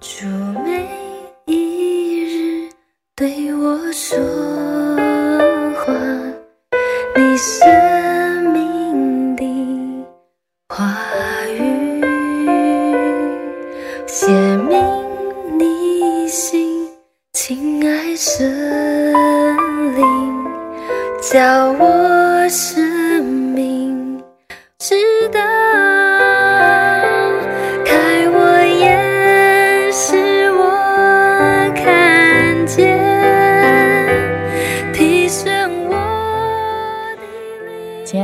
主每一日对我说话，你生命的话语，写明你心，亲爱生灵，叫我生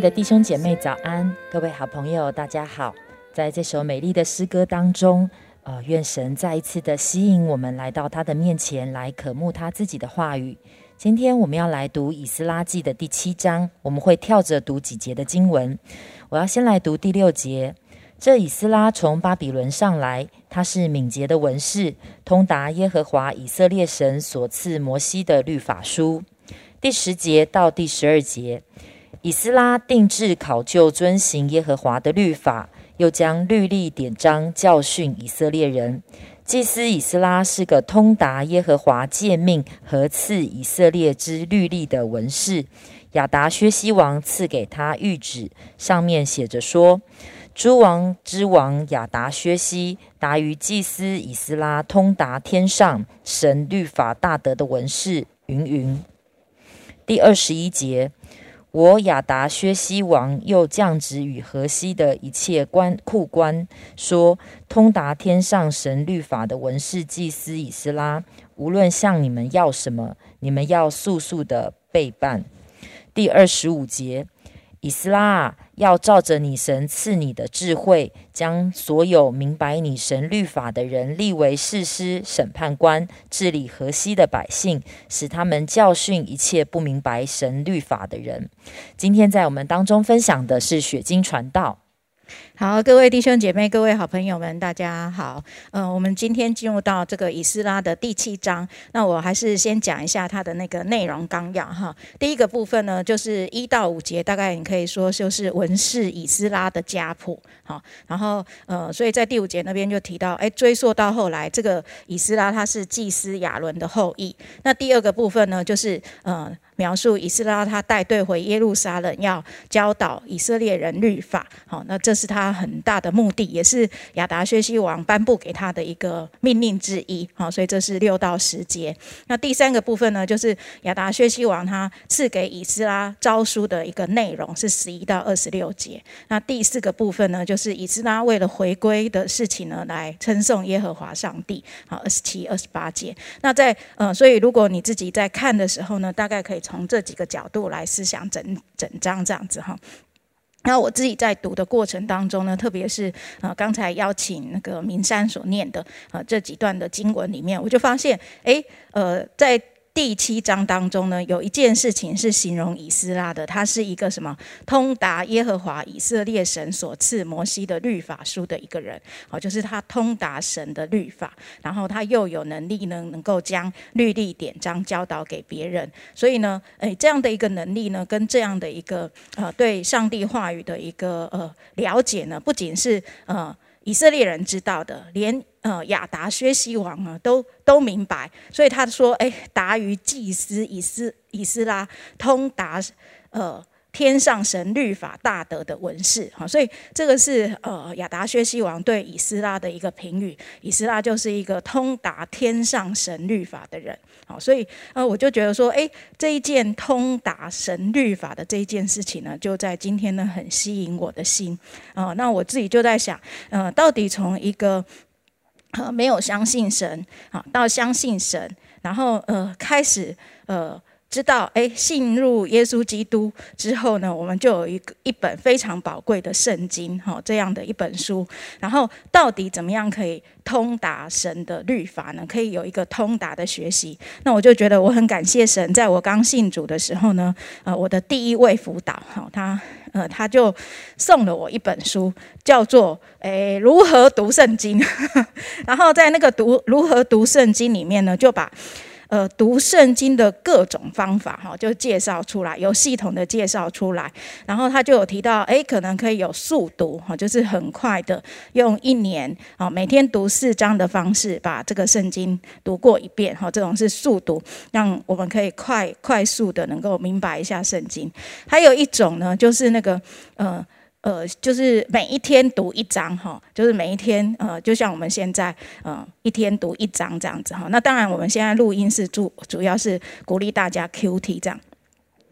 的弟兄姐妹，早安！各位好朋友，大家好。在这首美丽的诗歌当中，呃，愿神再一次的吸引我们来到他的面前，来渴慕他自己的话语。今天我们要来读以斯拉记的第七章，我们会跳着读几节的经文。我要先来读第六节。这以斯拉从巴比伦上来，他是敏捷的文士，通达耶和华以色列神所赐摩西的律法书。第十节到第十二节，以斯拉定制考究遵行耶和华的律法，又将律例典章教训以色列人。祭司以斯拉是个通达耶和华诫命和赐以色列之律例的文士。亚达薛西王赐给他谕旨，上面写着说：“诸王之王亚达薛西，达于祭司以斯拉，通达天上神律法大德的文士，云云。”第二十一节，我亚达薛西王又降旨与河西的一切官库官说：通达天上神律法的文士祭司以斯拉，无论向你们要什么，你们要速速的备办。第二十五节，以斯拉，要照着你神赐你的智慧，将所有明白你神律法的人立为誓师、审判官，治理河西的百姓，使他们教训一切不明白神律法的人。今天在我们当中分享的是血经传道。好，各位弟兄姐妹，各位好朋友们，大家好。嗯、我们今天进入到这个以斯拉的第七章，那我还是先讲一下它的那个内容纲要哈。第一个部分呢，就是一到五节，大概你可以说就是文士以斯拉的家谱。好，然后呃，所以在第五节那边就提到，哎，追溯到后来，这个以斯拉他是祭司亚伦的后裔。那第二个部分呢，就是呃。描述以斯拉他带队回耶路撒冷，要教导以色列人律法。好，那这是他很大的目的，也是亚达薛西王颁布给他的一个命令之一。好，所以这是六到十节。那第三个部分呢，就是亚达薛西王他赐给以斯拉诏书的一个内容，是十一到二十六节。那第四个部分呢，就是以斯拉为了回归的事情呢，来称颂耶和华上帝。好，二十七、二十八节。那在呃，所以如果你自己在看的时候呢，大概可以从这几个角度来思想整整章这样子哈。那我自己在读的过程当中呢，特别是呃刚才邀请那个明山所念的呃这几段的经文里面，我就发现，诶，呃，在第七章当中呢，有一件事情是形容以斯拉的，他是一个什么通达耶和华以色列神所赐摩西的律法书的一个人，好，就是他通达神的律法，然后他又有能力呢，能够将律例典章教导给别人，所以呢，诶，这样的一个能力呢，跟这样的一个呃对上帝话语的一个呃了解呢，不仅是呃。以色列人知道的，连呃亚达薛西王啊都都明白，所以他说：“哎，达于祭司以斯以斯拉通达呃天上神律法大德的文士。”哈，所以这个是呃亚达薛西王对以斯拉的一个评语。以斯拉就是一个通达天上神律法的人。好，所以呃我就觉得说，哎，这一件通达神律法的这一件事情呢，就在今天呢很吸引我的心啊、那我自己就在想，呃，到底从一个呃没有相信神啊，到相信神，然后呃开始呃知道哎信入耶稣基督之后呢，我们就有一个一本非常宝贵的圣经哈、这样的一本书，然后到底怎么样可以通达神的律法呢？可以有一个通达的学习，那我就觉得我很感谢神，在我刚信主的时候呢，呃，我的第一位辅导哈、他。呃，他就送了我一本书，叫做《诶如何读圣经》。然后在那个读如何读圣经里面呢，就把呃读圣经的各种方法哈，就介绍出来，有系统的介绍出来。然后他就有提到，诶，可能可以有速读哈，就是很快的用一年啊，每天读四章的方式把这个圣经读过一遍哈，这种是速读，让我们可以快快速的能够明白一下圣经。还有一种呢，就是那个呃。呃，就是每一天读一章哈，就是每一天呃，就像我们现在呃，一天读一章这样子哈。那当然，我们现在录音是主主要是鼓励大家 Q T 这样。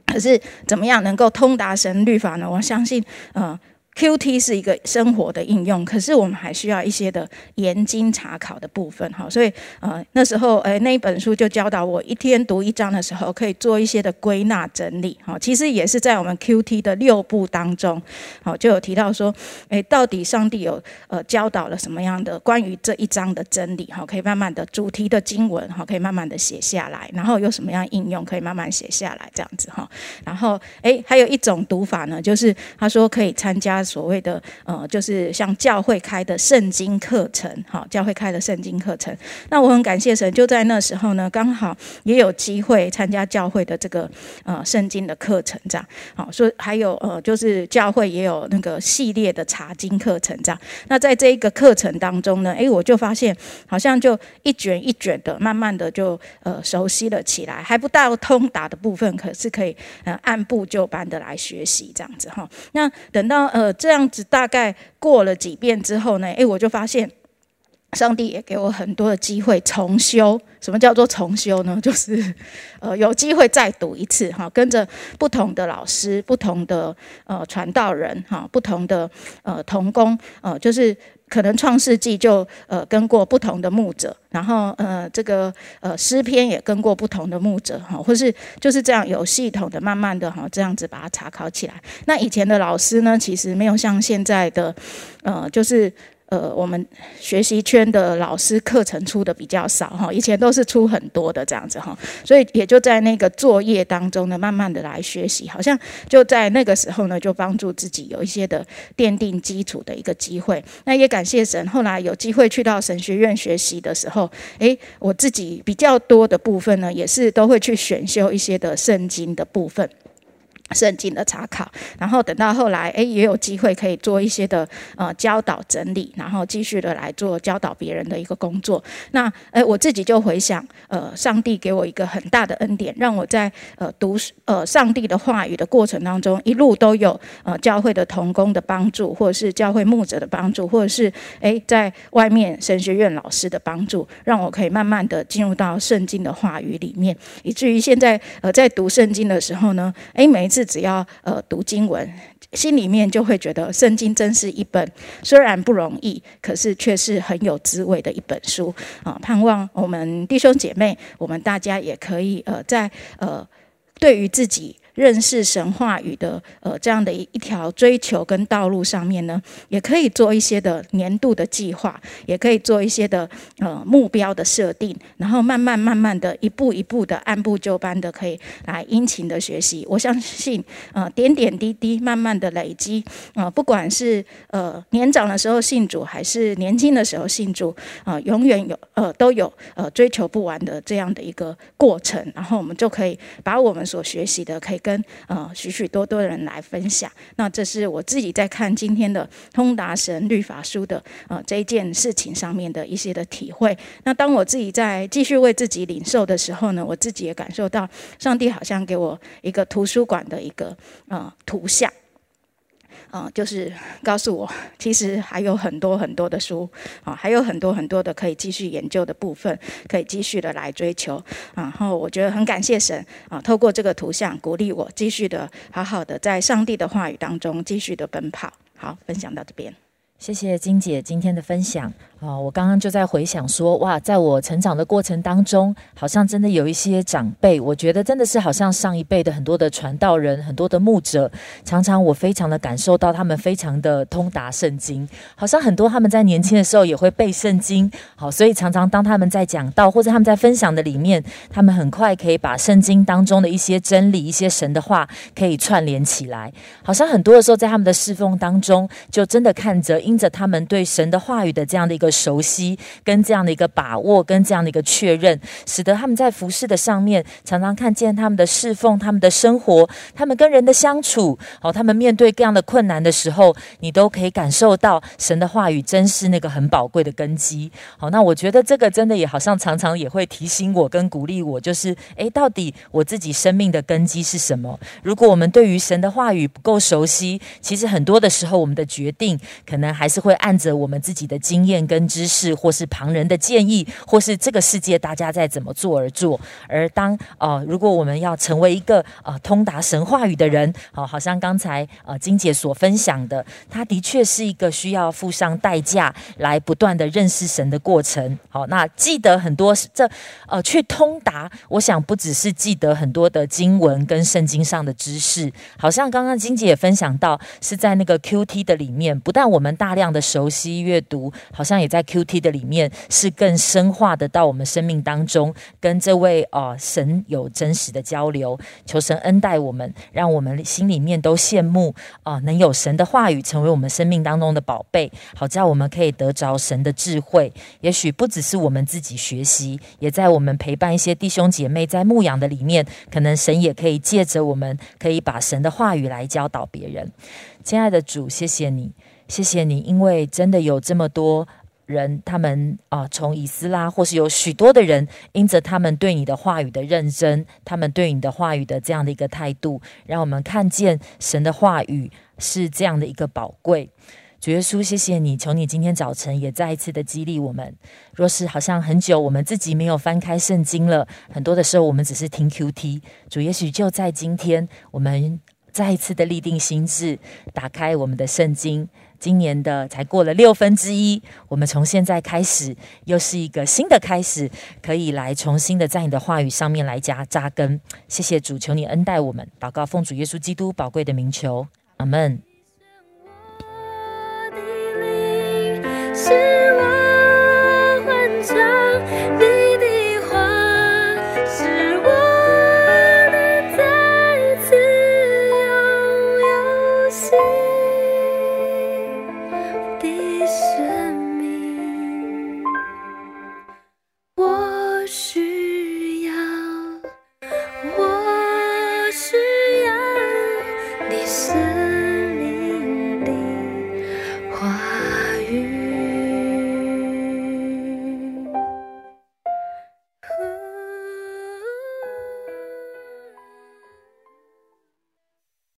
可是怎么样能够通达神律法呢？我相信呃。Q T 是一个生活的应用，可是我们还需要一些的研经查考的部分哈，所以呃那时候诶那一本书就教导我一天读一章的时候可以做一些的归纳整理哈，其实也是在我们 Q T 的六步当中，好就有提到说诶到底上帝有呃教导了什么样的关于这一章的真理哈，可以慢慢的主题的经文哈，可以慢慢的写下来，然后有什么样应用可以慢慢写下来这样子哈，然后诶还有一种读法呢，就是他说可以参加。所谓的呃，就是像教会开的圣经课程，好，教会开的圣经课程。那我很感谢神，就在那时候呢，刚好也有机会参加教会的这个呃圣经的课程，这样。好，所以还有呃，就是教会也有那个系列的查经课程，这样。那在这一个课程当中呢，诶，我就发现好像就一卷一卷的，慢慢的就呃熟悉了起来，还不到通达的部分，可是可以呃按部就班的来学习这样子哈。那等到呃。这样子大概过了几遍之后呢？诶，我就发现上帝也给我很多的机会重修。什么叫做重修呢？就是呃有机会再读一次哈，跟着不同的老师、不同的呃传道人哈、不同的呃童工呃，就是可能创世纪就呃跟过不同的牧者，然后呃这个呃诗篇也跟过不同的牧者哈，或是就是这样有系统的、慢慢的哈这样子把它查考起来。那以前的老师呢，其实没有像现在的呃就是。呃，我们学习圈的老师课程出的比较少哈，以前都是出很多的这样子哈，所以也就在那个作业当中呢，慢慢的来学习，好像就在那个时候呢，就帮助自己有一些的奠定基础的一个机会。那也感谢神，后来有机会去到神学院学习的时候，诶，我自己比较多的部分呢，也是都会去选修一些的圣经的部分。圣经的查考，然后等到后来，诶，也有机会可以做一些的呃教导整理，然后继续的来做教导别人的一个工作。那诶，我自己就回想，呃，上帝给我一个很大的恩典，让我在呃读呃上帝的话语的过程当中，一路都有呃教会的同工的帮助，或者是教会牧者的帮助，或者是诶在外面神学院老师的帮助，让我可以慢慢的进入到圣经的话语里面，以至于现在呃在读圣经的时候呢，诶，每一次。是只要呃读经文，心里面就会觉得圣经真是一本虽然不容易，可是却是很有滋味的一本书啊！盼望我们弟兄姐妹，我们大家也可以呃在呃对于自己。认识神话语的呃这样的一一条追求跟道路上面呢，也可以做一些的年度的计划，也可以做一些的呃目标的设定，然后慢慢慢慢的一步一步的按部就班的可以来殷勤的学习。我相信呃点点滴滴慢慢的累积啊，不管是呃年长的时候信主，还是年轻的时候信主啊，永远有呃都有呃追求不完的这样的一个过程，然后我们就可以把我们所学习的可以。跟呃许许多多的人来分享，那这是我自己在看今天的通达神律法书的呃这一件事情上面的一些的体会。那当我自己在继续为自己领受的时候呢，我自己也感受到上帝好像给我一个图书馆的一个呃图像。啊，就是告诉我，其实还有很多很多的书啊，还有很多很多的可以继续研究的部分，可以继续的来追求。然后我觉得很感谢神啊，透过这个图像鼓励我，继续的好好的在上帝的话语当中继续的奔跑。好，分享到这边，谢谢金姐今天的分享。哦，我刚刚就在回想说，哇，在我成长的过程当中，好像真的有一些长辈，我觉得真的是好像上一辈的很多的传道人、很多的牧者，常常我非常的感受到他们非常的通达圣经，好像很多他们在年轻的时候也会背圣经，好，所以常常当他们在讲道或者他们在分享的里面，他们很快可以把圣经当中的一些真理、一些神的话可以串联起来，好像很多的时候在他们的侍奉当中，就真的看着因着他们对神的话语的这样的一个。熟悉、跟这样的一个把握、跟这样的一个确认，使得他们在服饰的上面常常看见他们的侍奉、他们的生活、他们跟人的相处，好，他们面对各样的困难的时候，你都可以感受到神的话语真是那个很宝贵的根基。好，那我觉得这个真的也好像常常也会提醒我跟鼓励我，就是诶，到底我自己生命的根基是什么？如果我们对于神的话语不够熟悉，其实很多的时候，我们的决定可能还是会按着我们自己的经验跟知识，或是旁人的建议，或是这个世界大家在怎么做而做。而当呃，如果我们要成为一个呃通达神话语的人，好，好像刚才呃金姐所分享的，他的确是一个需要付上代价来不断的认识神的过程。好，那记得很多这呃去通达，我想不只是记得很多的经文跟圣经上的知识，好像刚刚金姐也分享到，是在那个 Q T 的里面，不但我们大大量的熟悉阅读，好像也在 Q T 的里面是更深化的到我们生命当中，跟这位呃神有真实的交流。求神恩待我们，让我们心里面都羡慕啊、能有神的话语成为我们生命当中的宝贝，好叫我们可以得着神的智慧。也许不只是我们自己学习，也在我们陪伴一些弟兄姐妹在牧养的里面，可能神也可以借着我们，可以把神的话语来教导别人。亲爱的主，谢谢你，谢谢你，因为真的有这么多。人，他们啊、从以斯拉，或是有许多的人，因着他们对你的话语的认真，他们对你的话语的这样的一个态度，让我们看见神的话语是这样的一个宝贵。主耶稣，谢谢你，求你今天早晨也再一次的激励我们。若是好像很久我们自己没有翻开圣经了，很多的时候我们只是听 QT，主也许就在今天，我们再一次的立定心智，打开我们的圣经。今年的才过了六分之一，我们从现在开始又是一个新的开始，可以来重新的在你的话语上面来加扎根。谢谢主，求你恩待我们，祷告奉主耶稣基督宝贵的名求，阿门。